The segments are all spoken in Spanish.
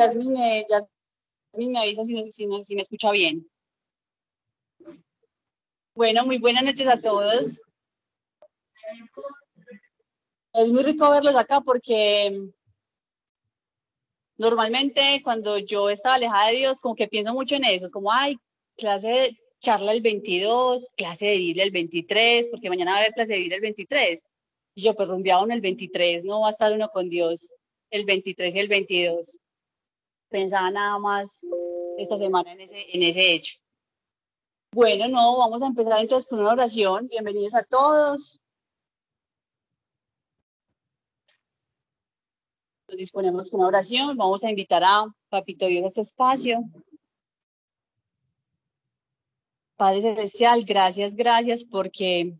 Jasmine me, Jasmine me avisa si, si, si me escucha bien. Bueno, muy buenas noches a todos. Es muy rico verlos acá porque normalmente cuando yo estaba alejada de Dios, como que pienso mucho en eso, como, ay, clase de charla el 22, clase de Biblia el 23, porque mañana va a haber clase de Biblia el 23. Y yo, pues rumbeaba uno el 23, no va a estar uno con Dios el 23 y el 22. Pensaba nada más esta semana en ese, en ese hecho. Bueno, no, vamos a empezar entonces con una oración. Bienvenidos a todos. Nos disponemos con una oración. Vamos a invitar a Papito Dios a este espacio. Padre Celestial, gracias, gracias porque,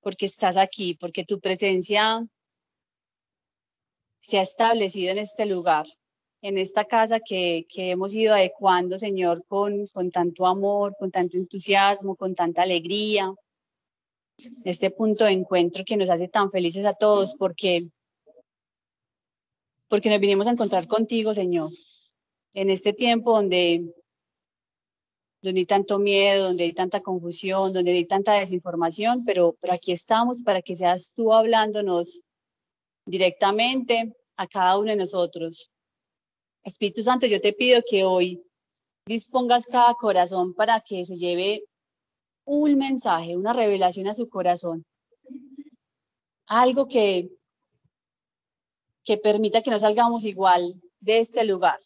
porque estás aquí, porque tu presencia se ha establecido en este lugar, en esta casa que, que hemos ido adecuando, Señor, con, con tanto amor, con tanto entusiasmo, con tanta alegría. Este punto de encuentro que nos hace tan felices a todos porque, porque nos vinimos a encontrar contigo, Señor, en este tiempo donde donde hay tanto miedo, donde hay tanta confusión, donde hay tanta desinformación, pero, pero aquí estamos para que seas tú hablándonos directamente a cada uno de nosotros. Espíritu Santo, yo te pido que hoy dispongas cada corazón para que se lleve un mensaje, una revelación a su corazón. Algo que, que permita que no salgamos igual de este lugar,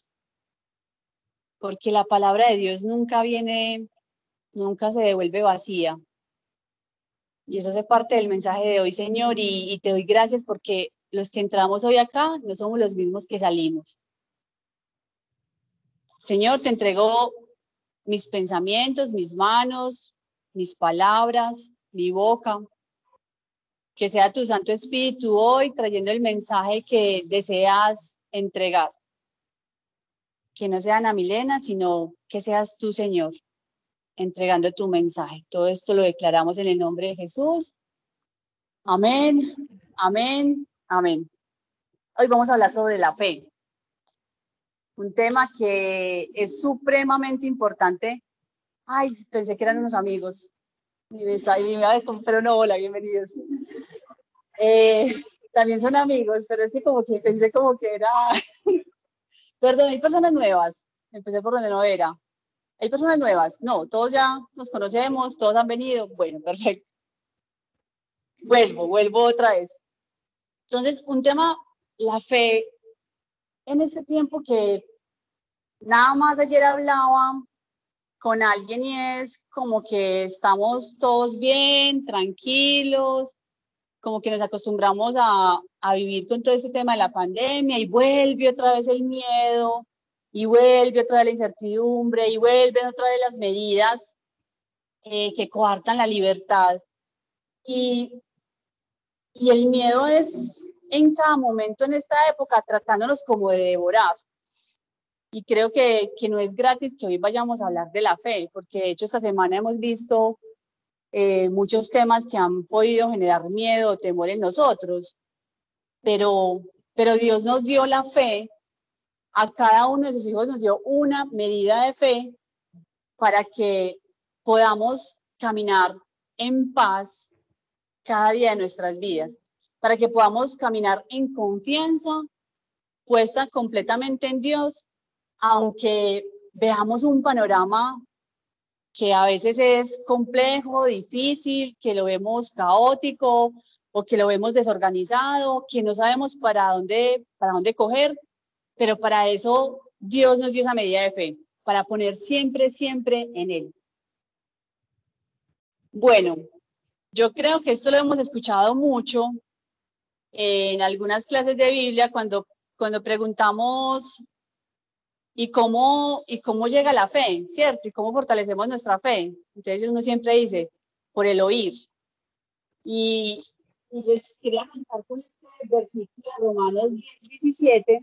porque la palabra de Dios nunca viene, nunca se devuelve vacía. Y eso hace parte del mensaje de hoy, Señor, y, te doy gracias porque los que entramos hoy acá no somos los mismos que salimos. Señor, te entrego mis pensamientos, mis manos, mis palabras, mi boca. Que sea tu Santo Espíritu hoy trayendo el mensaje que deseas entregar que no sea Ana Milena, sino que seas tú, Señor, entregando tu mensaje. Todo esto lo declaramos en el nombre de Jesús. Amén, amén, amén. Hoy vamos a hablar sobre la fe. Un tema que es supremamente importante. Ay, pensé que eran unos amigos. Y me está, pero no, hola, bienvenidos. Eh, también son amigos, pero es que como que pensé como que era Perdón, hay personas nuevas. Empecé por donde no era. Hay personas nuevas. No, todos ya nos conocemos, todos han venido. Bueno, perfecto. Vuelvo, vuelvo otra vez. Entonces, un tema, la fe, en este tiempo que nada más ayer hablaba con alguien y es como que estamos todos bien, tranquilos, como que nos acostumbramos a, a vivir con todo este tema de la pandemia y vuelve otra vez el miedo y vuelve otra vez la incertidumbre y vuelven otra vez las medidas eh, que coartan la libertad. Y, y el miedo es en cada momento en esta época tratándonos como de devorar. Y creo que, que no es gratis que hoy vayamos a hablar de la fe, porque de hecho esta semana hemos visto eh, muchos temas que han podido generar miedo o temor en nosotros pero, pero Dios nos dio la fe, a cada uno de sus hijos nos dio una medida de fe para que podamos caminar en paz cada día de nuestras vidas, para que podamos caminar en confianza, puesta completamente en Dios, aunque veamos un panorama que a veces es complejo, difícil, que lo vemos caótico, o que lo vemos desorganizado, que no sabemos para dónde, para dónde coger, pero para eso Dios nos dio esa medida de fe, para poner siempre, siempre en Él. Bueno, yo creo que esto lo hemos escuchado mucho en algunas clases de Biblia cuando, cuando preguntamos ¿y cómo, y cómo llega la fe, ¿cierto? ¿Y cómo fortalecemos nuestra fe? Entonces uno siempre dice, por el oír. Y, y les quería contar con este versículo de Romanos 17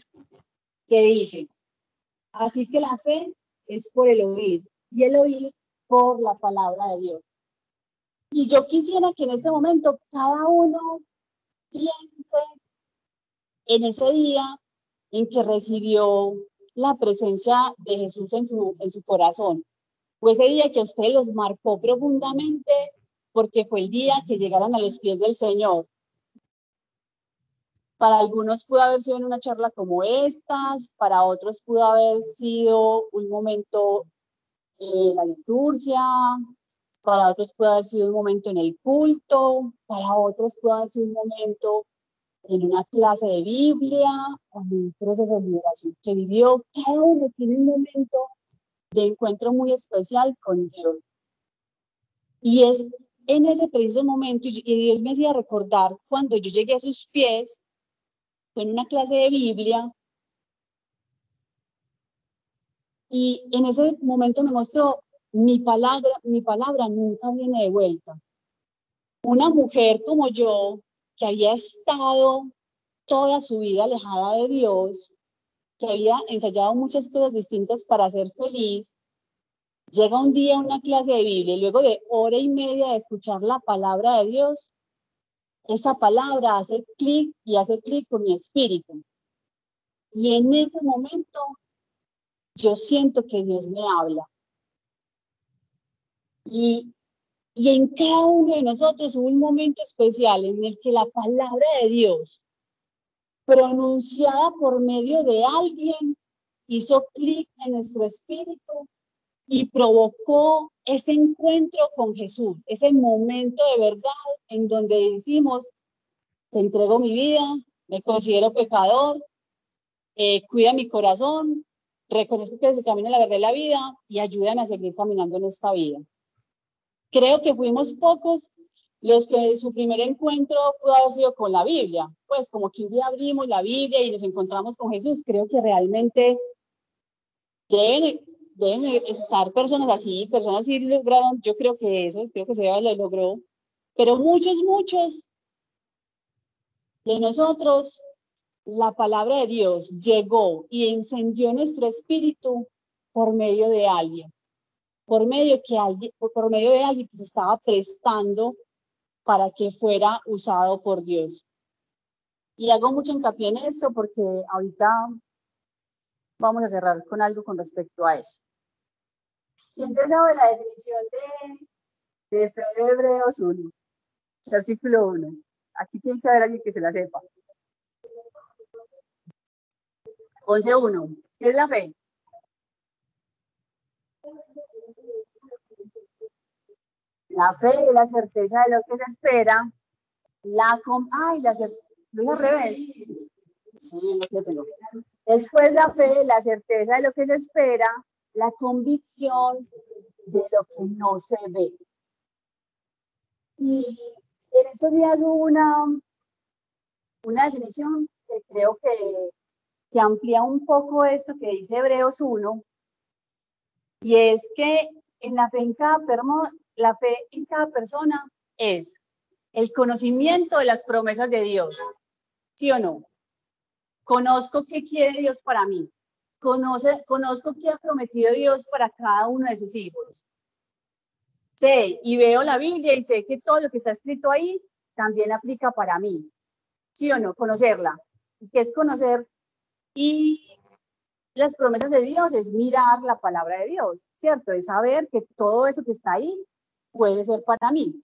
que dice, así que la fe es por el oír y el oír por la palabra de Dios. Y yo quisiera que en este momento cada uno piense en ese día en que recibió la presencia de Jesús en su, en su corazón. Fue ese día que a usted los marcó profundamente porque fue el día que llegaron a los pies del Señor. Para algunos pudo haber sido en una charla como estas, para otros pudo haber sido un momento en la liturgia, para otros pudo haber sido un momento en el culto, para otros pudo haber sido un momento en una clase de Biblia, en un proceso de liberación que vivió. Cada uno tiene un momento de encuentro muy especial con Dios. Y es en ese preciso momento, y Dios me hacía recordar cuando yo llegué a sus pies, fue en una clase de Biblia, y en ese momento me mostró mi palabra, mi palabra nunca viene de vuelta. Una mujer como yo, que había estado toda su vida alejada de Dios, que había ensayado muchas cosas distintas para ser feliz, llega un día a una clase de Biblia y luego de hora y media de escuchar la palabra de Dios, esa palabra hace clic y hace clic con mi espíritu. Y en ese momento yo siento que Dios me habla. Y, y en cada uno de nosotros hubo un momento especial en el que la palabra de Dios, pronunciada por medio de alguien, hizo clic en nuestro espíritu y provocó ese encuentro con Jesús, ese momento de verdad en donde decimos, te entrego mi vida, me considero pecador, eh, cuida mi corazón, reconozco que es el camino, la verdad y la vida y ayúdame a seguir caminando en esta vida. Creo que fuimos pocos los que su primer encuentro pudo haber sido con la Biblia, pues como que un día abrimos la Biblia y nos encontramos con Jesús, creo que realmente deben, deben estar personas así, personas así lograron, yo creo que eso, creo que se lo logró, pero muchos, muchos de nosotros la palabra de Dios llegó y encendió nuestro espíritu por medio de alguien, por medio, que alguien, por medio de alguien que se estaba prestando para que fuera usado por Dios. Y hago mucho hincapié en esto porque ahorita vamos a cerrar con algo con respecto a eso. ¿Quién se sabe la definición de, de fe de Hebreos 1? Versículo 1. Aquí tiene que haber alguien que se la sepa. 11.1. ¿Qué es la fe? La fe la certeza de lo que se espera. La Ay, la certeza. al revés? Sí, lo que tengo. Después la fe, la certeza de lo que se espera, la convicción de lo que no se ve. Y en estos días hubo una, una definición que creo que que amplía un poco esto que dice Hebreos 1, y es que en la fe en cada, la fe en cada persona es el conocimiento de las promesas de Dios, ¿sí o no? Conozco qué quiere Dios para mí. Conozco qué ha prometido Dios para cada uno de sus hijos. Sé y veo la Biblia y sé que todo lo que está escrito ahí también aplica para mí. ¿Sí o no? Conocerla. ¿Qué es conocer y las promesas de Dios es mirar la palabra de Dios, ¿cierto? Es saber que todo eso que está ahí puede ser para mí.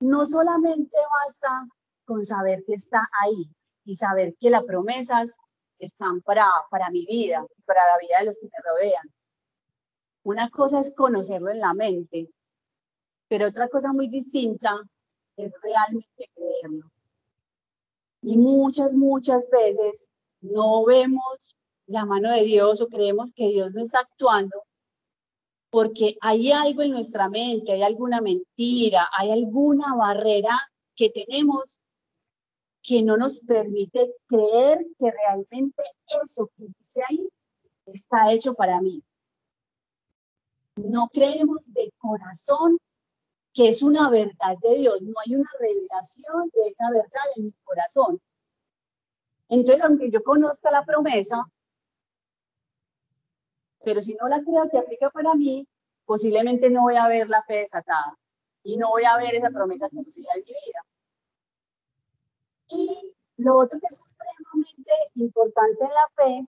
No solamente basta con saber que está ahí y saber que las promesas están para, para mi vida, para la vida de los que me rodean. Una cosa es conocerlo en la mente, pero otra cosa muy distinta es realmente creerlo. Y muchas, muchas veces no vemos la mano de Dios o creemos que Dios no está actuando porque hay algo en nuestra mente, hay alguna mentira, hay alguna barrera que tenemos que no nos permite creer que realmente eso que dice ahí está hecho para mí. No creemos de corazón que es una verdad de Dios, no hay una revelación de esa verdad en mi corazón. Entonces, aunque yo conozca la promesa, pero si no la creo que aplica para mí, posiblemente no voy a ver la fe desatada y no voy a ver esa promesa que en mi vida. Y lo otro que es supremamente importante en la fe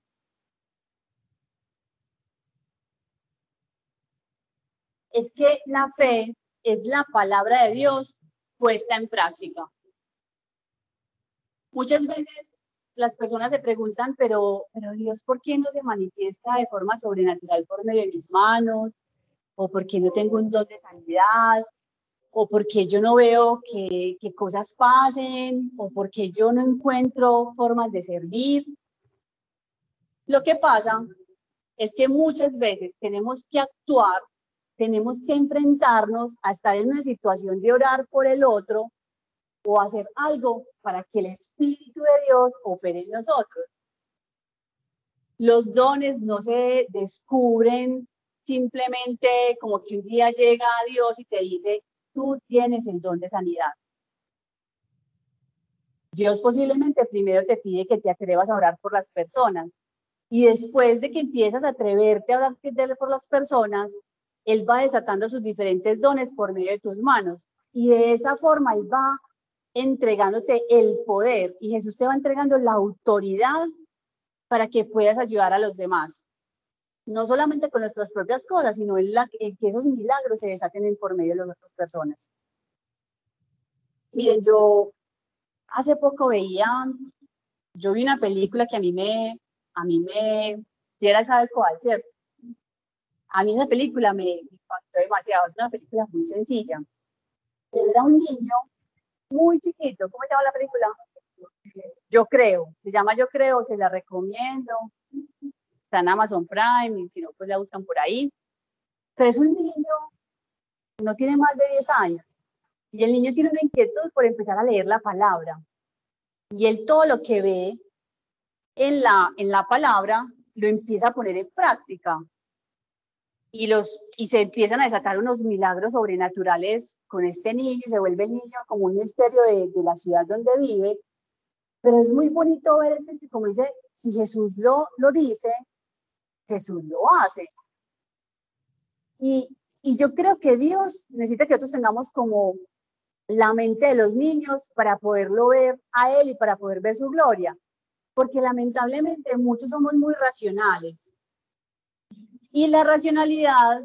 es que la fe es la palabra de Dios puesta en práctica. Muchas veces las personas se preguntan, pero, pero Dios, ¿por qué no se manifiesta de forma sobrenatural por medio de mis manos? ¿O por qué no tengo un don de sanidad? ¿O por qué yo no veo que, que cosas pasen? ¿O por qué yo no encuentro formas de servir? Lo que pasa es que muchas veces tenemos que actuar tenemos que enfrentarnos a estar en una situación de orar por el otro o hacer algo para que el Espíritu de Dios opere en nosotros. Los dones no se descubren simplemente como que un día llega a Dios y te dice, tú tienes el don de sanidad. Dios posiblemente primero te pide que te atrevas a orar por las personas y después de que empiezas a atreverte a orar por las personas, él va desatando sus diferentes dones por medio de tus manos. Y de esa forma Él va entregándote el poder y Jesús te va entregando la autoridad para que puedas ayudar a los demás. No solamente con nuestras propias cosas, sino en, la, que esos milagros se desaten por medio de las otras personas. Miren, yo hace poco veía, yo vi una película que a mí me, a mí me, Gerald sabe cuál, ¿cierto? A mí esa película me impactó demasiado, es una película muy sencilla. Pero era un niño muy chiquito. ¿Cómo se llama la película? Yo creo, se llama Yo creo, se la recomiendo. Está en Amazon Prime, y si no, pues la buscan por ahí. Pero es un niño, no tiene más de 10 años. Y el niño tiene una inquietud por empezar a leer la palabra. Y él todo lo que ve en la, en la palabra lo empieza a poner en práctica y, los, y se empiezan a desatar unos milagros sobrenaturales con este niño y se vuelve el niño como un misterio de, de la ciudad donde vive. Pero es muy bonito ver este, como dice, si Jesús lo, lo dice, Jesús lo hace. Y, y yo creo que Dios necesita que nosotros tengamos como la mente de los niños para poderlo ver a Él y para poder ver su gloria. Porque lamentablemente muchos somos muy racionales y la racionalidad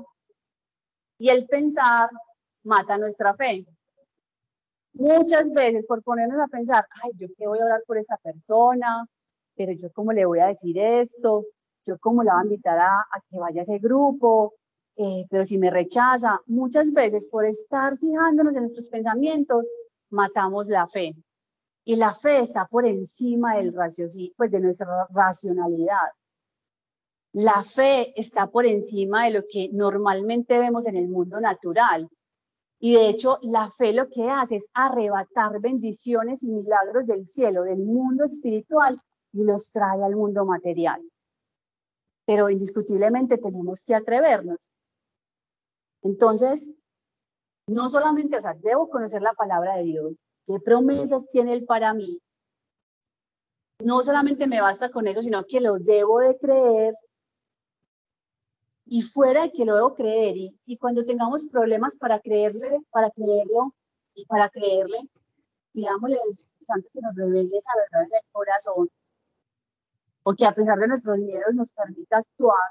y el pensar mata nuestra fe. Muchas veces por ponernos a pensar, ay, yo qué voy a hablar por esa persona, pero yo cómo le voy a decir esto, yo cómo la voy a invitar a, que vaya a ese grupo, eh, pero si me rechaza, muchas veces por estar fijándonos en nuestros pensamientos, matamos la fe. Y la fe está por encima del pues de nuestra racionalidad. La fe está por encima de lo que normalmente vemos en el mundo natural. Y de hecho, la fe lo que hace es arrebatar bendiciones y milagros del cielo, del mundo espiritual, y los trae al mundo material. Pero indiscutiblemente tenemos que atrevernos. Entonces, no solamente, o sea, debo conocer la palabra de Dios, qué promesas tiene Él para mí. No solamente me basta con eso, sino que lo debo de creer y fuera de que lo debo creer y, cuando tengamos problemas para creerle, para creerlo y para creerle, pidámosle al Espíritu Santo que nos revele esa verdad en el corazón o que a pesar de nuestros miedos nos permita actuar.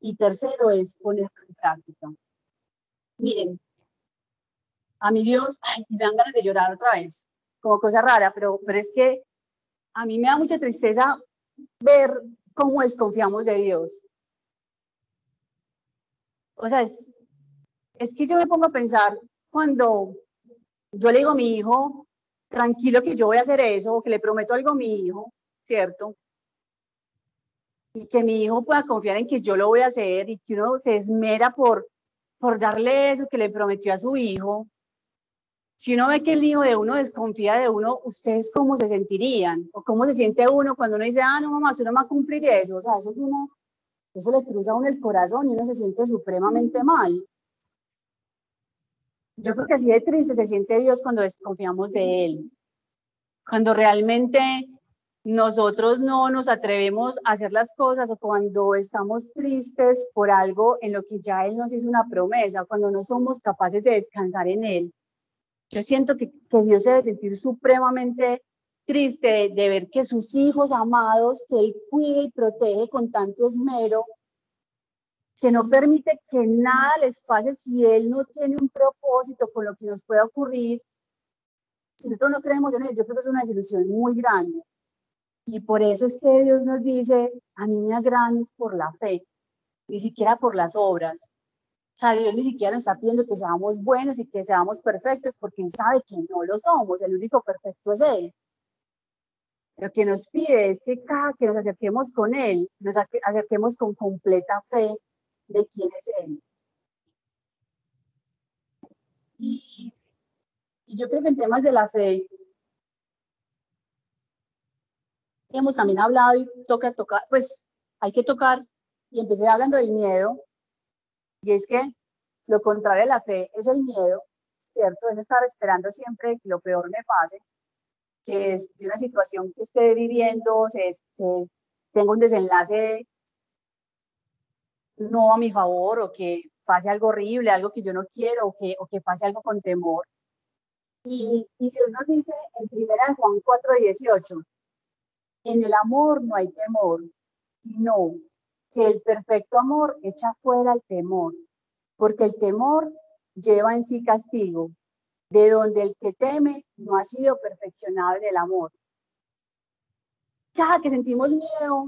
Y tercero es ponerlo en práctica. Miren, a mi Dios, ay, me dan ganas de llorar otra vez, como cosa rara, pero, pero es que a mí me da mucha tristeza ver cómo desconfiamos de Dios o sea, es, es que yo me pongo a pensar cuando yo le digo a mi hijo, tranquilo que yo voy a hacer eso, o que le prometo algo a mi hijo, ¿cierto? Y que mi hijo pueda confiar en que yo lo voy a hacer y que uno se esmera por, por darle eso que le prometió a su hijo. Si uno ve que el hijo de uno desconfía de uno, ¿ustedes cómo se sentirían? ¿O cómo se siente uno cuando uno dice, ah, no, mamá, usted no va a cumplir eso? O sea, eso es una, eso le cruza a uno el corazón y uno se siente supremamente mal. Yo creo que así de triste se siente Dios cuando desconfiamos de Él. Cuando realmente nosotros no nos atrevemos a hacer las cosas o cuando estamos tristes por algo en lo que ya Él nos hizo una promesa, cuando no somos capaces de descansar en Él. Yo siento que, que Dios se debe sentir supremamente triste de, ver que sus hijos amados, que él cuida y protege con tanto esmero, que no permite que nada les pase si él no tiene un propósito con lo que nos pueda ocurrir. Si nosotros no creemos en él, yo creo que es una desilusión muy grande. Y por eso es que Dios nos dice, a mí me agranes por la fe, ni siquiera por las obras. O sea, Dios ni siquiera nos está pidiendo que seamos buenos y que seamos perfectos, porque Él sabe que no lo somos, el único perfecto es Él. Lo que nos pide es que cada que nos acerquemos con Él, nos acerquemos con completa fe de quién es Él. Y, y yo creo que en temas de la fe, hemos también hablado y toca tocar, pues hay que tocar, y empecé hablando del miedo, y es que lo contrario de la fe es el miedo, ¿cierto? Es estar esperando siempre que lo peor me pase, que es de una situación que esté viviendo, se, se tenga un desenlace no a mi favor o que pase algo horrible, algo que yo no quiero o que, pase algo con temor. Y, y Dios nos dice en 1 Juan 4, 18, en el amor no hay temor, sino que el perfecto amor echa fuera el temor, porque el temor lleva en sí castigo, de donde el que teme no ha sido perfeccionado en el amor. Cada que sentimos miedo,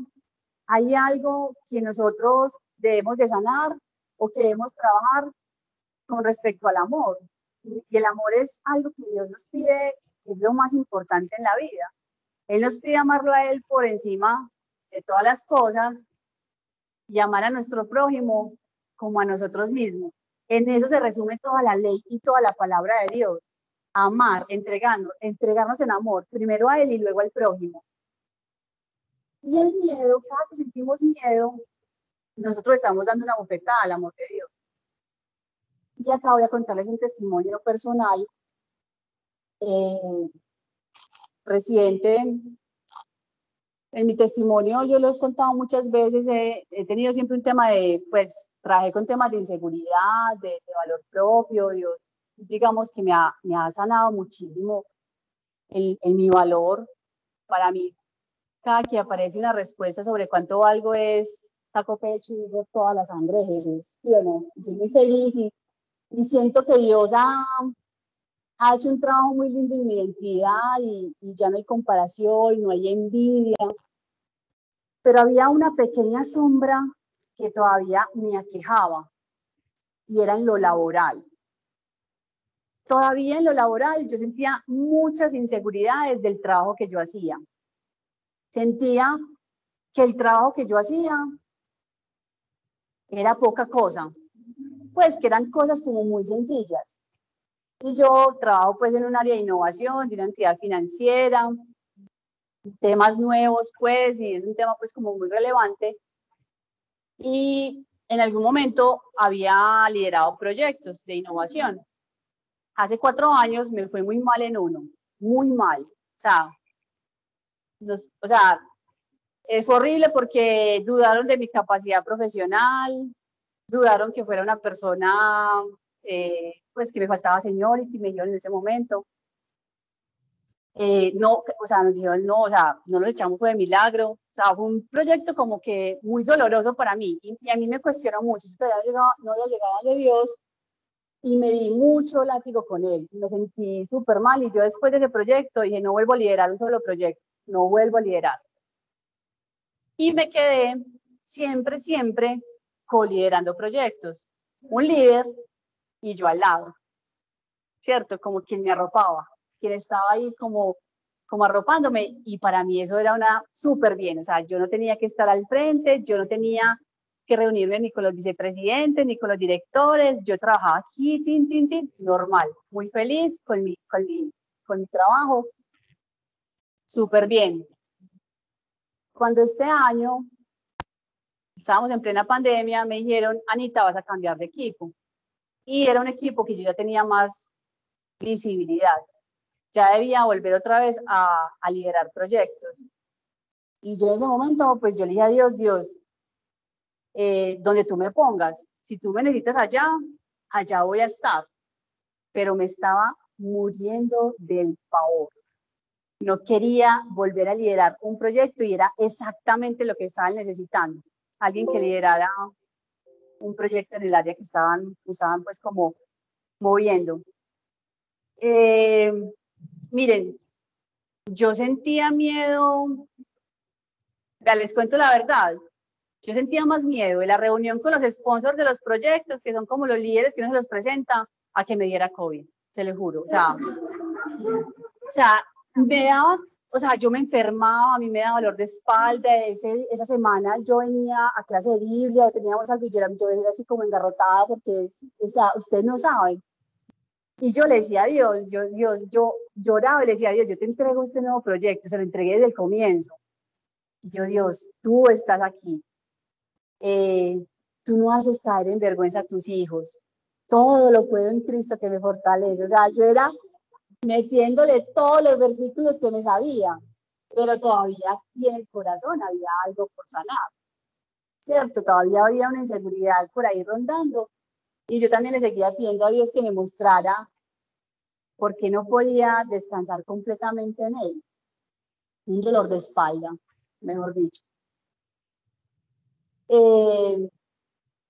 hay algo que nosotros debemos de sanar o que debemos trabajar con respecto al amor. Y el amor es algo que Dios nos pide, que es lo más importante en la vida. Él nos pide amarlo a Él por encima de todas las cosas y amar a nuestro prójimo como a nosotros mismos. En eso se resume toda la ley y toda la palabra de Dios. Amar, entregando, entregarnos en amor, primero a Él y luego al prójimo. Y el miedo, cada que sentimos miedo, nosotros estamos dando una bofetada al amor de Dios. Y acá voy a contarles un testimonio personal. Eh, reciente, en mi testimonio yo lo he contado muchas veces, he, tenido siempre un tema de, pues, trabajé con temas de inseguridad, de, valor propio, Dios, digamos que me ha, me ha sanado muchísimo en, mi valor. Para mí, cada que aparece una respuesta sobre cuánto valgo es, saco pecho y digo toda la sangre de Jesús, ¿sí o no? soy muy feliz y, y siento que Dios ha, ha hecho un trabajo muy lindo en mi identidad y, ya no hay comparación, no hay envidia, pero había una pequeña sombra que todavía me aquejaba y era en lo laboral. Todavía en lo laboral yo sentía muchas inseguridades del trabajo que yo hacía. Sentía que el trabajo que yo hacía era poca cosa, pues que eran cosas como muy sencillas. Y yo trabajo pues en un área de innovación, de una entidad financiera, temas nuevos pues, y es un tema pues como muy relevante. Y en algún momento había liderado proyectos de innovación. Hace cuatro años me fue muy mal en uno, muy mal. O sea, o sea, eh, fue horrible porque dudaron de mi capacidad profesional, dudaron que fuera una persona eh, pues que me faltaba seniority, me dijeron en ese momento. Eh, no, o sea, nos dijeron no, o sea, no lo echamos fue de milagro. O sea, fue un proyecto como que muy doloroso para mí y, a mí me cuestionó mucho. Yo todavía no llegaba, no había llegado de Dios y me di mucho látigo con él y me sentí súper mal. Y yo después de ese proyecto dije, no vuelvo a liderar un solo proyecto, no vuelvo a liderar. Y me quedé siempre, siempre co-liderando proyectos. Un líder y yo al lado, ¿cierto? Como quien me arropaba, quien estaba ahí como, como arropándome y para mí eso era una súper bien, o sea, yo no tenía que estar al frente, yo no tenía que reunirme ni con los vicepresidentes, ni con los directores, yo trabajaba aquí, tin, tin, tin, normal, muy feliz con mi, con mi, con mi trabajo, súper bien. Cuando este año estábamos en plena pandemia, me dijeron, Anita, vas a cambiar de equipo y era un equipo que yo ya tenía más visibilidad. Ya debía volver otra vez a, liderar proyectos. Y yo en ese momento, pues yo le dije a Dios, Dios, eh, donde tú me pongas, si tú me necesitas allá, allá voy a estar. Pero me estaba muriendo del pavor. no quería volver a liderar un proyecto y era exactamente lo que estaban necesitando. Alguien que liderara un proyecto en el área que estaban, estaban pues como moviendo. Eh, miren, yo sentía miedo, ya les cuento la verdad, yo sentía más miedo en la reunión con los sponsors de los proyectos, que son como los líderes que uno se los presenta, a que me diera COVID, se lo juro. O sea, o sea, me daba, o sea, yo me enfermaba, a mí me daba dolor de espalda, ese, esa semana yo venía a clase de Biblia, teníamos al yo venía así como engarrotada porque, o sea, ustedes no saben. Y yo le decía a Dios, yo, Dios, yo lloraba y le decía a Dios, yo te entrego este nuevo proyecto, se lo entregué desde el comienzo. Y yo, Dios, tú estás aquí. Eh, tú no haces caer en vergüenza a tus hijos. Todo lo puedo en Cristo que me fortalece. O sea, yo era metiéndole todos los versículos que me sabía, pero todavía aquí en el corazón había algo por sanar. ¿Cierto? Todavía había una inseguridad por ahí rondando. Y yo también le seguía pidiendo a Dios que me mostrara por qué no podía descansar completamente en él. Un dolor de espalda, mejor dicho. Eh,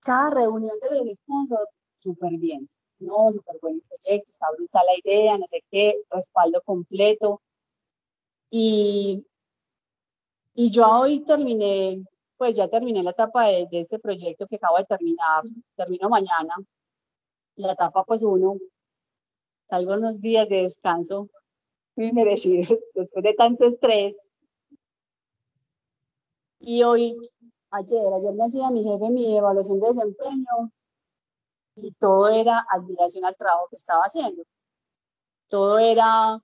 cada reunión de los sponsors, súper bien. No, súper buen proyecto, está brutal la idea, no sé qué, respaldo completo. Y, y yo hoy terminé, pues ya terminé la etapa de, de este proyecto que acabo de terminar, termino mañana. La etapa pues uno, salgo unos días de descanso muy merecido después de tanto estrés. Y hoy ayer, ayer me hacía mi jefe mi evaluación de desempeño y todo era admiración al trabajo que estaba haciendo. Todo era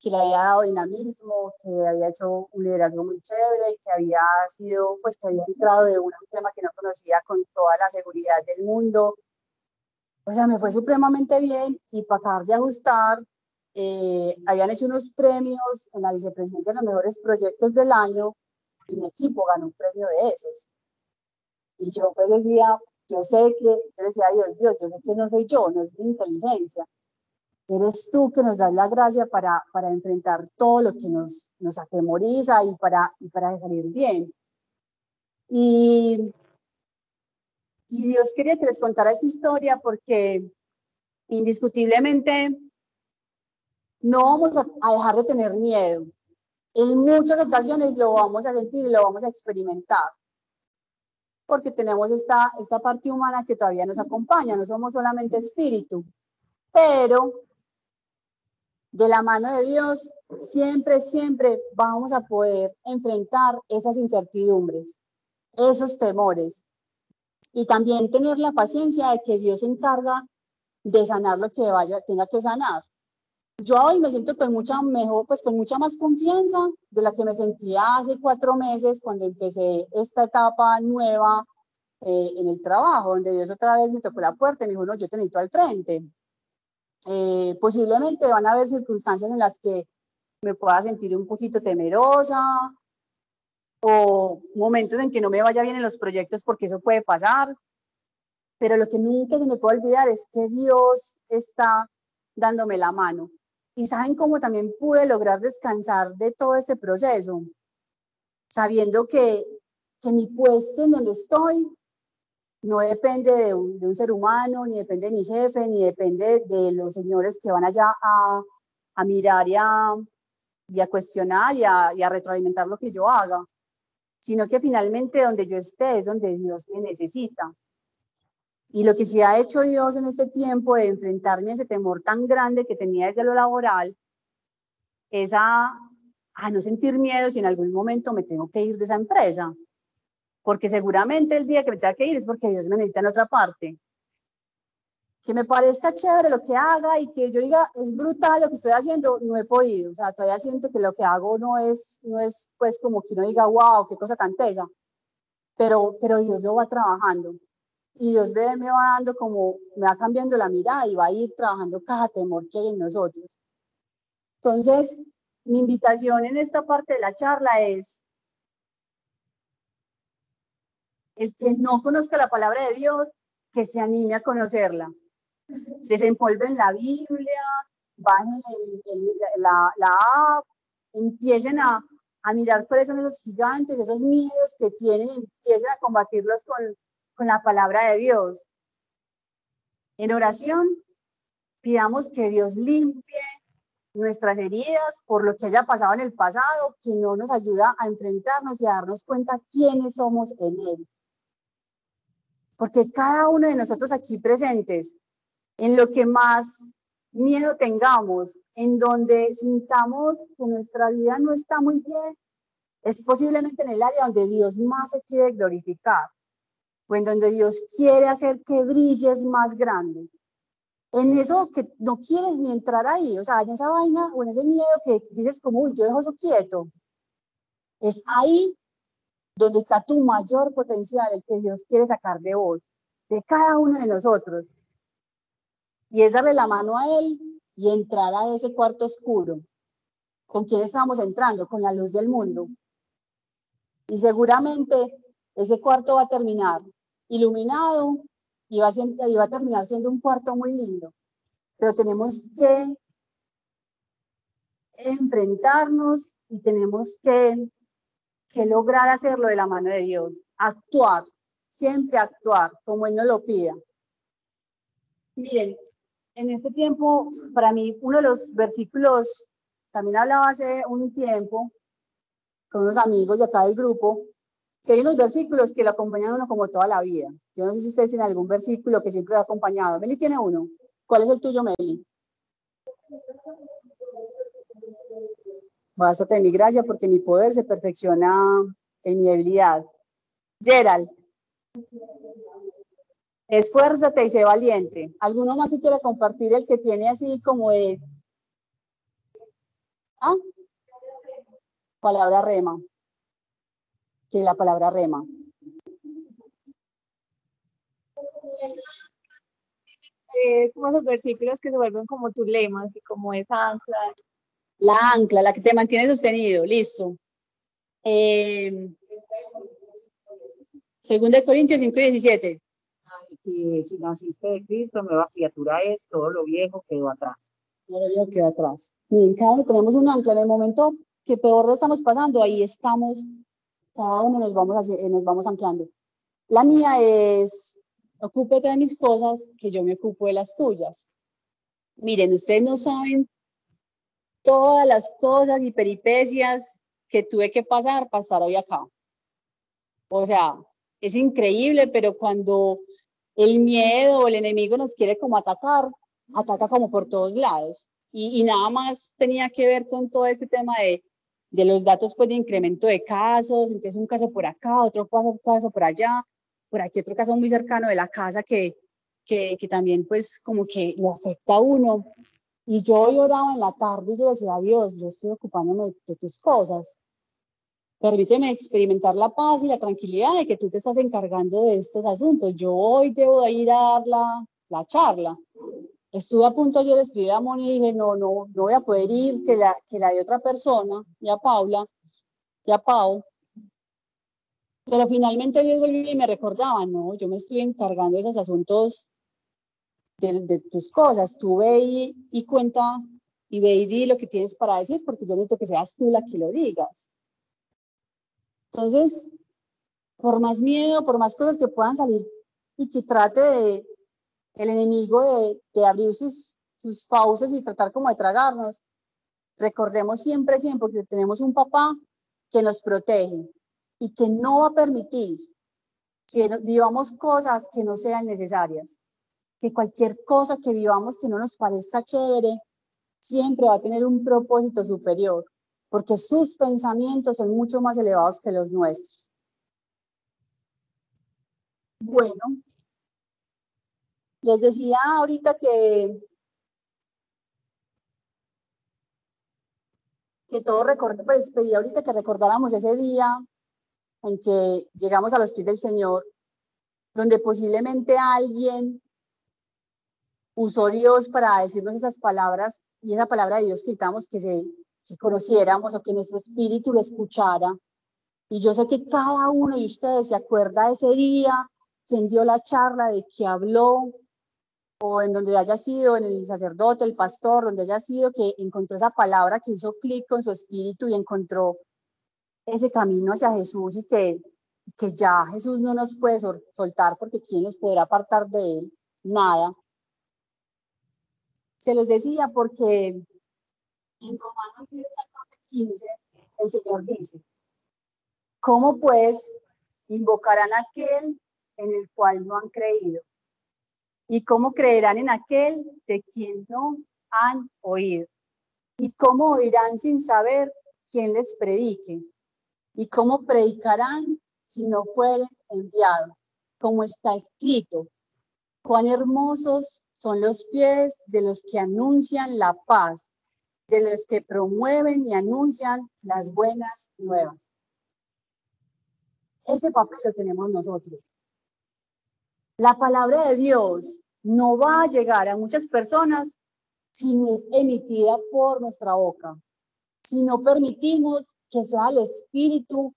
que le había dado dinamismo, que había hecho un liderazgo muy chévere, que había sido, pues que había entrado de un tema que no conocía con toda la seguridad del mundo. O sea, me fue supremamente bien y para acabar de ajustar, eh, habían hecho unos premios en la vicepresidencia de los mejores proyectos del año y mi equipo ganó un premio de esos. Y yo pues decía, yo sé que, yo decía, Dios, Dios, yo sé que no soy yo, no es mi inteligencia. Eres tú que nos das la gracia para, para enfrentar todo lo que nos, nos atemoriza y para, y para salir bien. Y, Dios quería que les contara esta historia porque indiscutiblemente no vamos a, a dejar de tener miedo en muchas ocasiones lo vamos a sentir y lo vamos a experimentar, porque tenemos esta, esta parte humana que todavía nos acompaña, no somos solamente espíritu, pero de la mano de Dios siempre, siempre vamos a poder enfrentar esas incertidumbres, esos temores, y también tener la paciencia de que Dios se encarga de sanar lo que vaya, tenga que sanar yo hoy me siento con mucha mejor, pues con mucha más confianza de la que me sentía hace cuatro meses cuando empecé esta etapa nueva eh, en el trabajo, donde Dios otra vez me tocó la puerta y me dijo, no, yo te necesito al frente. Eh, posiblemente van a haber circunstancias en las que me pueda sentir un poquito temerosa o momentos en que no me vaya bien en los proyectos porque eso puede pasar, pero lo que nunca se me puede olvidar es que Dios está dándome la mano y saben cómo también pude lograr descansar de todo este proceso, sabiendo que, que mi puesto en donde estoy no depende de un, ser humano, ni depende de mi jefe, ni depende de los señores que van allá a, a mirar y a, y cuestionar y a, y a retroalimentar lo que yo haga, sino que finalmente donde yo esté es donde Dios me necesita. Y lo que sí ha hecho Dios en este tiempo de enfrentarme a ese temor tan grande que tenía desde lo laboral, es a, a no sentir miedo si en algún momento me tengo que ir de esa empresa. Porque seguramente el día que me tenga que ir es porque Dios me necesita en otra parte. Que me parezca chévere lo que haga y que yo diga, es brutal lo que estoy haciendo, no he podido. O sea, todavía siento que lo que hago no es, no es pues como que uno diga, wow, qué cosa tan tesa. Pero, pero Dios lo va trabajando y Dios ve, me va dando como, me va cambiando la mirada y va a ir trabajando cada temor que hay en nosotros. Entonces, mi invitación en esta parte de la charla es, el que no conozca la palabra de Dios, que se anime a conocerla. Desempolven la Biblia, bajen la, la app, empiecen a, a mirar cuáles son esos gigantes, esos miedos que tienen empiecen a combatirlos con, con la palabra de Dios. En oración, pidamos que Dios limpie nuestras heridas por lo que haya pasado en el pasado, que no nos ayuda a enfrentarnos y a darnos cuenta quiénes somos en Él. Porque cada uno de nosotros aquí presentes, en lo que más miedo tengamos, en donde sintamos que nuestra vida no está muy bien, es posiblemente en el área donde Dios más se quiere glorificar o en donde Dios quiere hacer que brilles más grande. En eso que no quieres ni entrar ahí, o sea, en esa vaina o en ese miedo que dices como, uy, yo dejo eso quieto. Es ahí donde está tu mayor potencial, el que Dios quiere sacar de vos, de cada uno de nosotros. Y es darle la mano a Él y entrar a ese cuarto oscuro. ¿Con quién estamos entrando? Con la luz del mundo. Y seguramente ese cuarto va a terminar iluminado y va, a, terminar siendo un cuarto muy lindo. Pero tenemos que enfrentarnos y tenemos que, que lograr hacerlo de la mano de Dios. Actuar, siempre actuar como Él nos lo pida. Miren, en este tiempo, para mí, uno de los versículos, también hablaba hace un tiempo con unos amigos de acá del grupo, que hay unos versículos que lo acompañan a uno como toda la vida. Yo no sé si ustedes tienen algún versículo que siempre lo ha acompañado. Meli tiene uno. ¿Cuál es el tuyo, Meli? Bástate de mi gracia porque mi poder se perfecciona en mi debilidad. Gerald. Esfuérzate y sé valiente. ¿Alguno más si quiere compartir el que tiene así como de... ¿Ah? Palabra rema. ¿Qué es la palabra rema? Es como esos versículos que se vuelven como tus lemas y como esa ancla. La ancla, la que te mantiene sostenido, listo. Eh, Segunda de Corintios 5 y 17 que si naciste de Cristo, nueva criatura es, todo lo viejo quedó atrás. Todo lo viejo quedó atrás. Miren, cada uno tenemos un ancla en el momento que peor lo estamos pasando, ahí estamos, cada uno nos vamos, eh, nos vamos anclando. La mía es, ocúpate de mis cosas, que yo me ocupo de las tuyas. Miren, ustedes no saben todas las cosas y peripecias que tuve que pasar para estar hoy acá. O sea, es increíble, pero cuando el miedo o el enemigo nos quiere como atacar, ataca como por todos lados. Y, nada más tenía que ver con todo este tema de, de los datos pues, de incremento de casos, entonces un caso por acá, otro caso, caso por allá, por aquí otro caso muy cercano de la casa que, que, que también pues como que lo afecta a uno. Y yo hoy oraba en la tarde y yo decía, Dios, yo estoy ocupándome de tus cosas. Permíteme experimentar la paz y la tranquilidad de que tú te estás encargando de estos asuntos. Yo hoy debo ir a dar la, charla. Estuve a punto ayer de escribir a Moni y dije, no, no, no voy a poder ir, que la, que la de otra persona, ya Paula, ya Pau. Pero finalmente Dios volvió y me recordaba, no, yo me estoy encargando de esos asuntos de, tus cosas. Tú ve y, y cuenta y ve y di lo que tienes para decir, porque yo necesito que seas tú la que lo digas. Entonces, por más miedo, por más cosas que puedan salir y que trate de, el enemigo de, abrir sus, sus fauces y tratar como de tragarnos, recordemos siempre, siempre que tenemos un papá que nos protege y que no va a permitir que vivamos cosas que no sean necesarias, que cualquier cosa que vivamos que no nos parezca chévere, siempre va a tener un propósito superior porque sus pensamientos son mucho más elevados que los nuestros. Bueno, les decía ahorita que, que todo recordé, pues pedí ahorita que recordáramos ese día en que llegamos a los pies del Señor, donde posiblemente alguien usó Dios para decirnos esas palabras y esa palabra de Dios quitamos que se si conociéramos o que nuestro espíritu lo escuchara. Y yo sé que cada uno de ustedes se acuerda de ese día, quien dio la charla, de que habló. O en donde haya sido, en el sacerdote, el pastor, donde haya sido, que encontró esa palabra, que hizo clic con su espíritu y encontró ese camino hacia Jesús y que, que ya Jesús no nos puede soltar porque ¿quién nos podrá apartar de él? Nada. Se los decía porque en Romanos 10, 15, el Señor dice, ¿cómo pues invocarán a aquel en el cual no han creído? ¿Y cómo creerán en aquel de quien no han oído? ¿Y cómo oirán sin saber quién les predique? ¿Y cómo predicarán si no fueren enviados? Como está escrito, cuán hermosos son los pies de los que anuncian la paz, de los que promueven y anuncian las buenas nuevas. Ese papel lo tenemos nosotros. La palabra de Dios no va a llegar a muchas personas si no es emitida por nuestra boca, si no permitimos que sea el Espíritu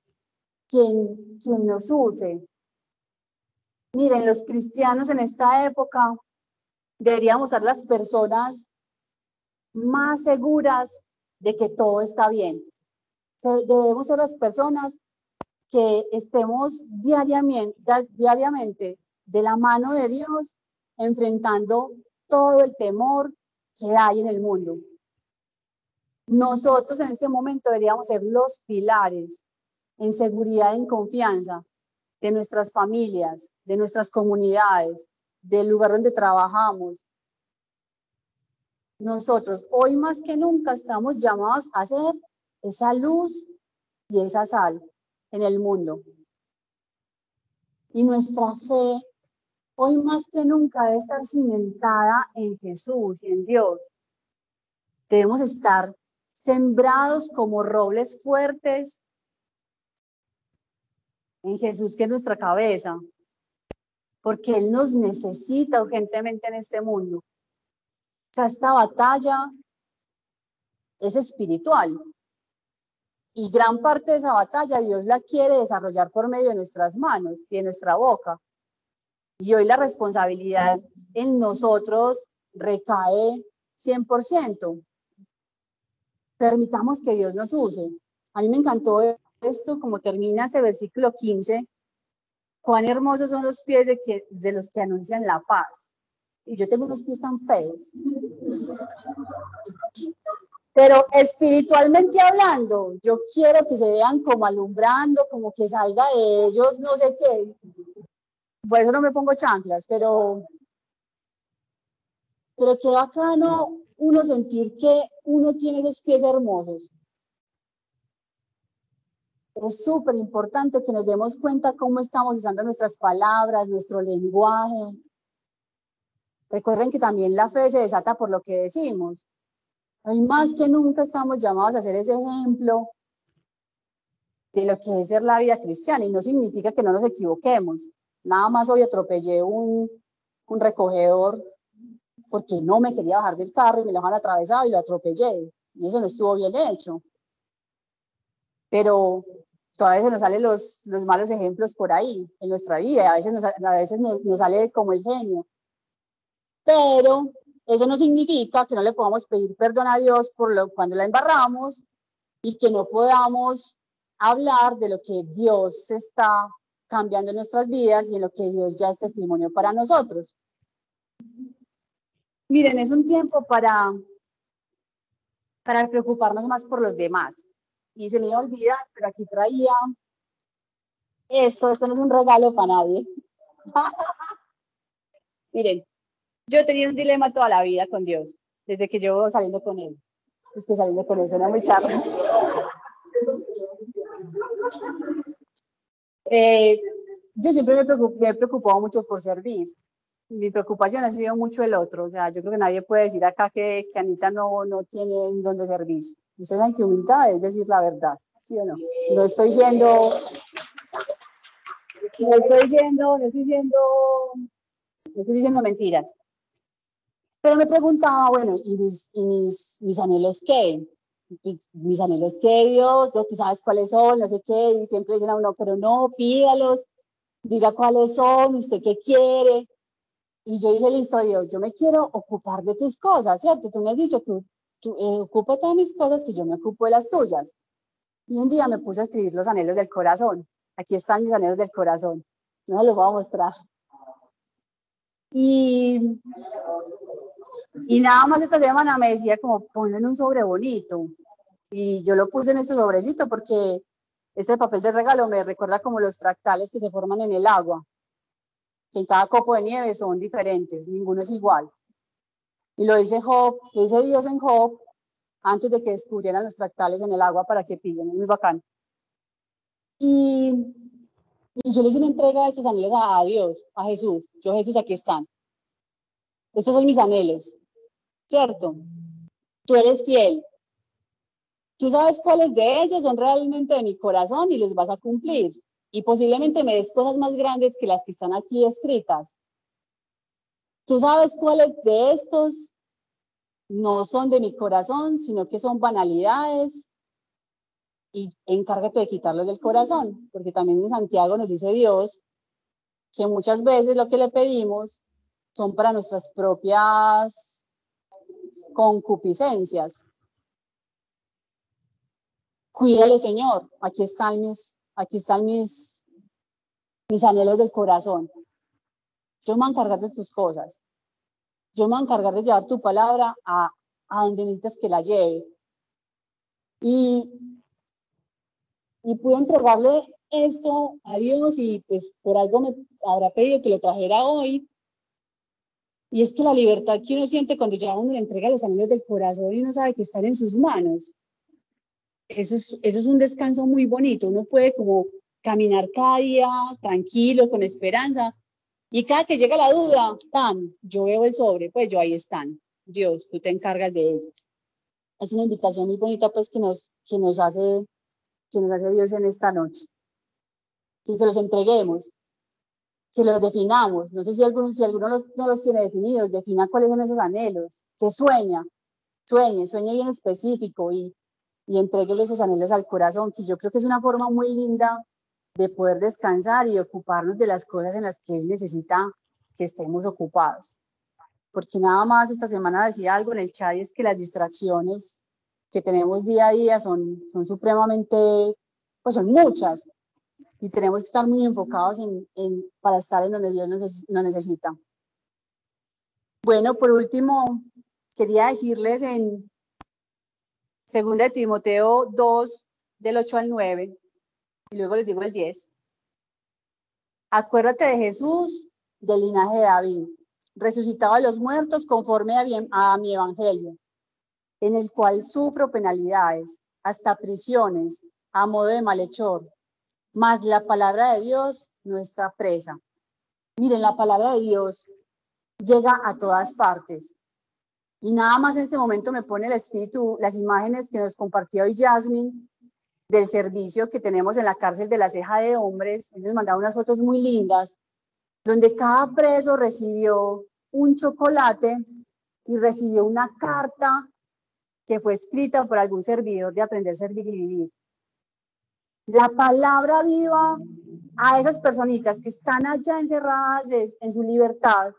quien, quien nos use. Miren, los cristianos en esta época deberíamos ser las personas más seguras de que todo está bien. Debemos ser las personas que estemos diariamente, diariamente de la mano de Dios, enfrentando todo el temor que hay en el mundo. Nosotros en este momento deberíamos ser los pilares en seguridad, en confianza de nuestras familias, de nuestras comunidades, del lugar donde trabajamos. Nosotros hoy más que nunca estamos llamados a ser esa luz y esa sal en el mundo. Y nuestra fe hoy más que nunca debe estar cimentada en Jesús y en Dios. Debemos estar sembrados como robles fuertes en Jesús, que es nuestra cabeza, porque Él nos necesita urgentemente en este mundo. O sea, esta batalla es espiritual. Y gran parte de esa batalla Dios la quiere desarrollar por medio de nuestras manos y de nuestra boca. Y hoy la responsabilidad en nosotros recae 100%. Permitamos que Dios nos use. A mí me encantó esto, como termina ese versículo 15. Cuán hermosos son los pies de, que, de los que anuncian la paz. Y yo tengo unos pies tan feos. Pero espiritualmente hablando, yo quiero que se vean como alumbrando, como que salga de ellos, no sé qué, por eso no me pongo chanclas, pero, pero qué bacano uno sentir que uno tiene esos pies hermosos. Es súper importante que nos demos cuenta cómo estamos usando nuestras palabras, nuestro lenguaje. Recuerden que también la fe se desata por lo que decimos. Hoy más que nunca estamos llamados a ser ese ejemplo de lo que es ser la vida cristiana y no significa que no nos equivoquemos. Nada más hoy atropellé un, un recogedor porque no me quería bajar del carro y me lo han atravesado y lo atropellé. Y eso no estuvo bien hecho. Pero todavía se nos salen los, los malos ejemplos por ahí en nuestra vida. A veces, nos, a veces nos, nos sale como el genio. Pero eso no significa que no le podamos pedir perdón a Dios por lo, cuando la embarramos y que no podamos hablar de lo que Dios está cambiando nuestras vidas y en lo que Dios ya es testimonio para nosotros. Miren, es un tiempo para, para preocuparnos más por los demás. Y se me iba a olvidar, pero aquí traía esto, esto no es un regalo para nadie. Miren, yo tenido un dilema toda la vida con Dios, desde que llevo saliendo con Él. Es que saliendo con Él suena muy charro. Eh, yo siempre me, me he preocupado mucho por servir. Mi preocupación ha sido mucho el otro. O sea, yo creo que nadie puede decir acá que, Anita no, no tiene dónde servir. Ustedes saben que humildad es decir la verdad, ¿sí o no? No estoy siendo, no estoy diciendo, no estoy diciendo, no estoy diciendo mentiras. Pero me preguntaba, bueno, ¿y mis, y mis, mis anhelos qué? Mis anhelos que Dios, tú sabes cuáles son, no sé qué, y siempre dicen a uno, pero no, pídalos, diga cuáles son, usted qué quiere. Y yo dije, listo, Dios, yo me quiero ocupar de tus cosas, ¿cierto? Tú me has dicho, tú, tú eh, ocúpate de mis cosas, que yo me ocupo de las tuyas. Y un día me puse a escribir los anhelos del corazón. Aquí están mis anhelos del corazón. No se los voy a mostrar. Y, y nada más esta semana me decía como ponlo en un sobre bonito. Y yo lo puse en este sobrecito porque este papel de regalo me recuerda como los fractales que se forman en el agua, que en cada copo de nieve son diferentes, ninguno es igual. Y lo dice Job, lo dice Dios en Job, antes de que descubrieran los fractales en el agua para que pillen, es muy bacán. Y, y yo le hice una entrega de estos anhelos a, a Dios, a Jesús. Yo, Jesús, aquí están. Estos son mis anhelos, ¿cierto? Tú eres fiel, Tú sabes cuáles de ellos son realmente de mi corazón y los vas a cumplir. Y posiblemente me des cosas más grandes que las que están aquí escritas. Tú sabes cuáles de estos no son de mi corazón, sino que son banalidades. Y encárgate de quitarlos del corazón, porque también en Santiago nos dice Dios que muchas veces lo que le pedimos son para nuestras propias concupiscencias Cuídale, Señor. Aquí están mis, aquí están mis, mis anhelos del corazón. Yo me voy a encargar de tus cosas. Yo me voy a encargar de llevar tu palabra a, a donde necesitas que la lleve. Y, y pude entregarle esto a Dios y pues por algo me habrá pedido que lo trajera hoy. Y es que la libertad que uno siente cuando ya uno le entrega los anhelos del corazón y uno sabe que están en sus manos, eso es, eso es un descanso muy bonito. Uno puede como caminar cada día tranquilo, con esperanza. Y cada que llega la duda, tan, yo veo el sobre, pues yo ahí están. Dios, tú te encargas de ellos. Es una invitación muy bonita, pues, que nos, que nos hace, que nos hace Dios en esta noche. Que se los entreguemos, que los definamos. No sé si alguno, si alguno no los tiene definidos, defina cuáles son esos anhelos, que sueña, sueñe, sueñe bien específico y, y entreguele esos anhelos al corazón, que yo creo que es una forma muy linda de poder descansar y ocuparnos de las cosas en las que Él necesita que estemos ocupados. Porque nada más esta semana decía algo en el chat y es que las distracciones que tenemos día a día son, son supremamente, pues son muchas y tenemos que estar muy enfocados en, en para estar en donde Dios nos, nos necesita. Bueno, por último, quería decirles en, Segunda de Timoteo 2, del 8 al 9, y luego les digo el 10. Acuérdate de Jesús, del linaje de David, resucitado a los muertos conforme a, a mi evangelio, en el cual sufro penalidades, hasta prisiones, a modo de malhechor. Mas la palabra de Dios no está presa. Miren, la palabra de Dios llega a todas partes. Y nada más en este momento me pone el espíritu las imágenes que nos compartió hoy Jasmine del servicio que tenemos en la cárcel de la ceja de hombres. Él nos mandaba unas fotos muy lindas, donde cada preso recibió un chocolate y recibió una carta que fue escrita por algún servidor de aprender, servir y vivir. La palabra viva a esas personitas que están allá encerradas en su libertad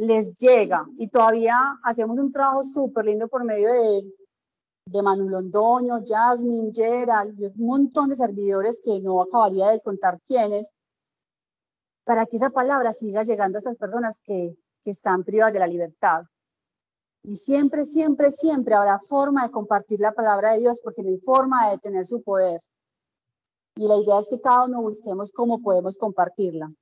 les llega y todavía hacemos un trabajo súper lindo por medio de, de Manu Londoño, Jasmine, Gerald y un montón de servidores que no acabaría de contar quiénes, para que esa palabra siga llegando a esas personas que, que están privadas de la libertad. Y siempre, siempre, siempre habrá forma de compartir la palabra de Dios porque no hay forma de tener su poder. Y la idea es que cada uno busquemos cómo podemos compartirla.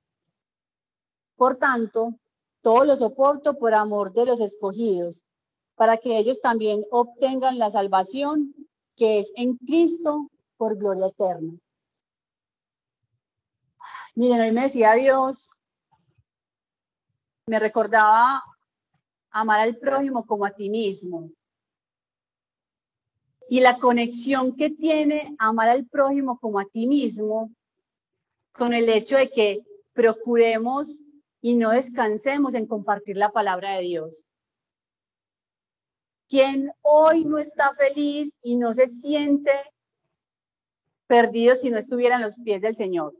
Por tanto, todo lo soporto por amor de los escogidos, para que ellos también obtengan la salvación que es en Cristo por gloria eterna. Miren, hoy me decía Dios, me recordaba amar al prójimo como a ti mismo. Y la conexión que tiene amar al prójimo como a ti mismo con el hecho de que procuremos y no descansemos en compartir la palabra de Dios. Quien hoy no está feliz y no se siente perdido si no estuviera en los pies del Señor.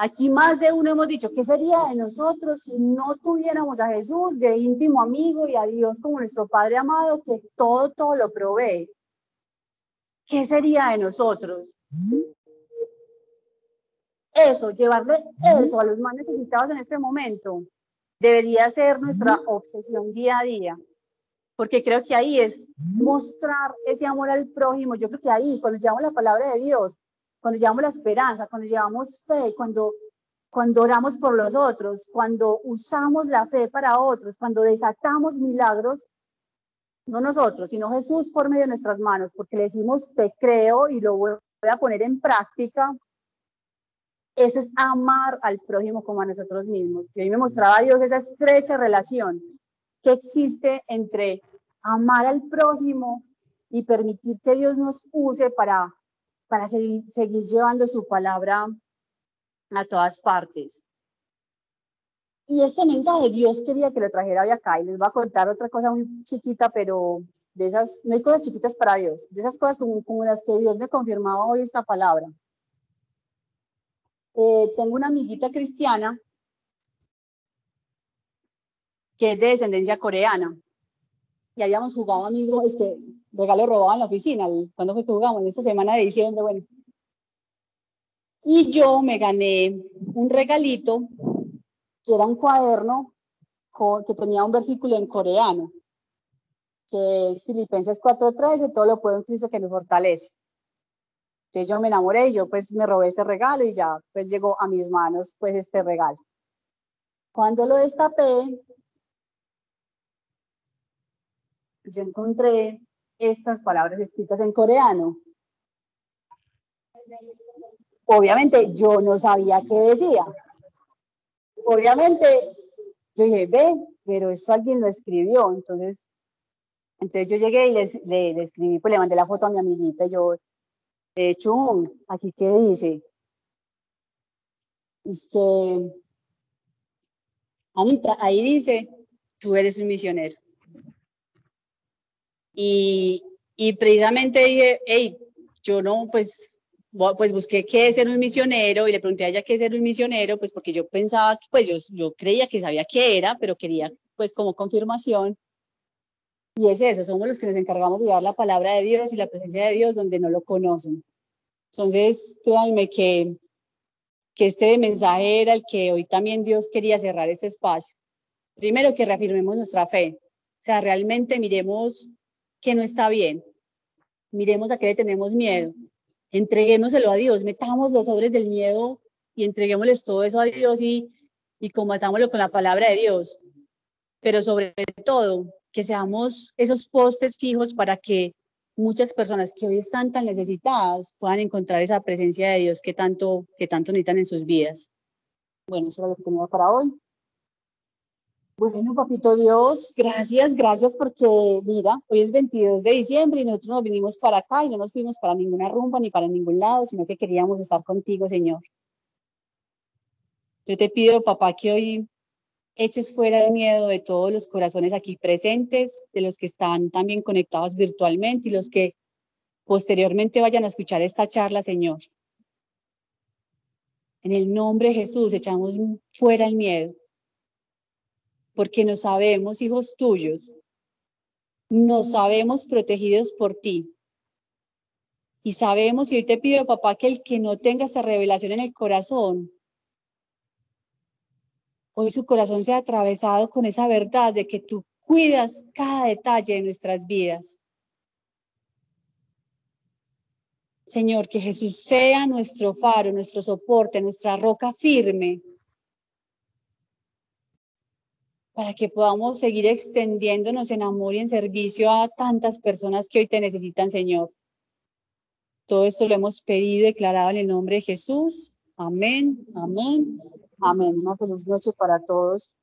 Aquí más de uno hemos dicho, ¿qué sería de nosotros si no tuviéramos a Jesús de íntimo amigo y a Dios como nuestro Padre amado que todo, todo lo provee? ¿Qué sería de nosotros? Eso, llevarle eso a los más necesitados en este momento, debería ser nuestra obsesión día a día, porque creo que ahí es mostrar ese amor al prójimo. Yo creo que ahí, cuando llevamos la palabra de Dios, cuando llevamos la esperanza, cuando llevamos fe, cuando, cuando oramos por los otros, cuando usamos la fe para otros, cuando desatamos milagros, no nosotros, sino Jesús por medio de nuestras manos, porque le decimos, te creo y lo voy a poner en práctica. Eso es amar al prójimo como a nosotros mismos. Y hoy me mostraba a Dios esa estrecha relación que existe entre amar al prójimo y permitir que Dios nos use para para seguir, llevando su palabra a todas partes. Y este mensaje Dios quería que lo trajera hoy acá y les voy a contar otra cosa muy chiquita, pero de esas, no hay cosas chiquitas para Dios, de esas cosas como, como las que Dios me confirmaba hoy esta palabra. Eh, tengo una amiguita cristiana que es de descendencia coreana y habíamos jugado, amigo, este regalo robado en la oficina. cuando fue que jugamos? En esta semana de diciembre, bueno. Y yo me gané un regalito que era un cuaderno que tenía un versículo en coreano, que es Filipenses 4:13, todo lo puedo en Cristo que me fortalece. Entonces yo me enamoré y yo pues me robé este regalo y ya pues llegó a mis manos pues este regalo. Cuando lo destapé, yo encontré estas palabras escritas en coreano. Obviamente yo no sabía qué decía. Obviamente yo dije, ve, pero eso alguien lo escribió. Entonces, entonces yo llegué y le, le, escribí, pues le mandé la foto a mi amiguita y yo, eh, Chum, aquí qué dice. Es que, Anita, ahí dice, tú eres un misionero. Y, y precisamente dije, hey, yo no, pues, pues busqué qué es ser un misionero y le pregunté a ella qué es ser un misionero, pues porque yo pensaba, que, pues yo, yo creía que sabía qué era, pero quería pues como confirmación. Y es eso, somos los que nos encargamos de llevar la palabra de Dios y la presencia de Dios donde no lo conocen. Entonces, créanme que, que este mensaje era el que hoy también Dios quería cerrar este espacio. Primero, que reafirmemos nuestra fe. O sea, realmente miremos que no está bien. Miremos a qué le tenemos miedo. Entreguémoselo a Dios, metamos los sobres del miedo y entreguémosles todo eso a Dios y, y combatámoslo con la palabra de Dios. Pero sobre todo, que seamos esos postes fijos para que muchas personas que hoy están tan necesitadas puedan encontrar esa presencia de Dios que tanto, que tanto necesitan en sus vidas. Bueno, eso era lo que tenía para hoy. Bueno, papito Dios, gracias, gracias porque mira, hoy es 22 de diciembre y nosotros nos vinimos para acá y no nos fuimos para ninguna rumba ni para ningún lado, sino que queríamos estar contigo, Señor. Yo te pido, papá, que hoy eches fuera el miedo de todos los corazones aquí presentes, de los que están también conectados virtualmente y los que posteriormente vayan a escuchar esta charla, Señor. En el nombre de Jesús echamos fuera el miedo porque nos sabemos hijos tuyos, nos sabemos protegidos por ti. Y sabemos, y hoy te pido, papá, que el que no tenga esta revelación en el corazón, hoy su corazón sea atravesado con esa verdad de que tú cuidas cada detalle de nuestras vidas. Señor, que Jesús sea nuestro faro, nuestro soporte, nuestra roca firme para que podamos seguir extendiéndonos en amor y en servicio a tantas personas que hoy te necesitan, Señor. Todo esto lo hemos pedido y declarado en el nombre de Jesús. Amén, amén, amén. Una feliz noche para todos.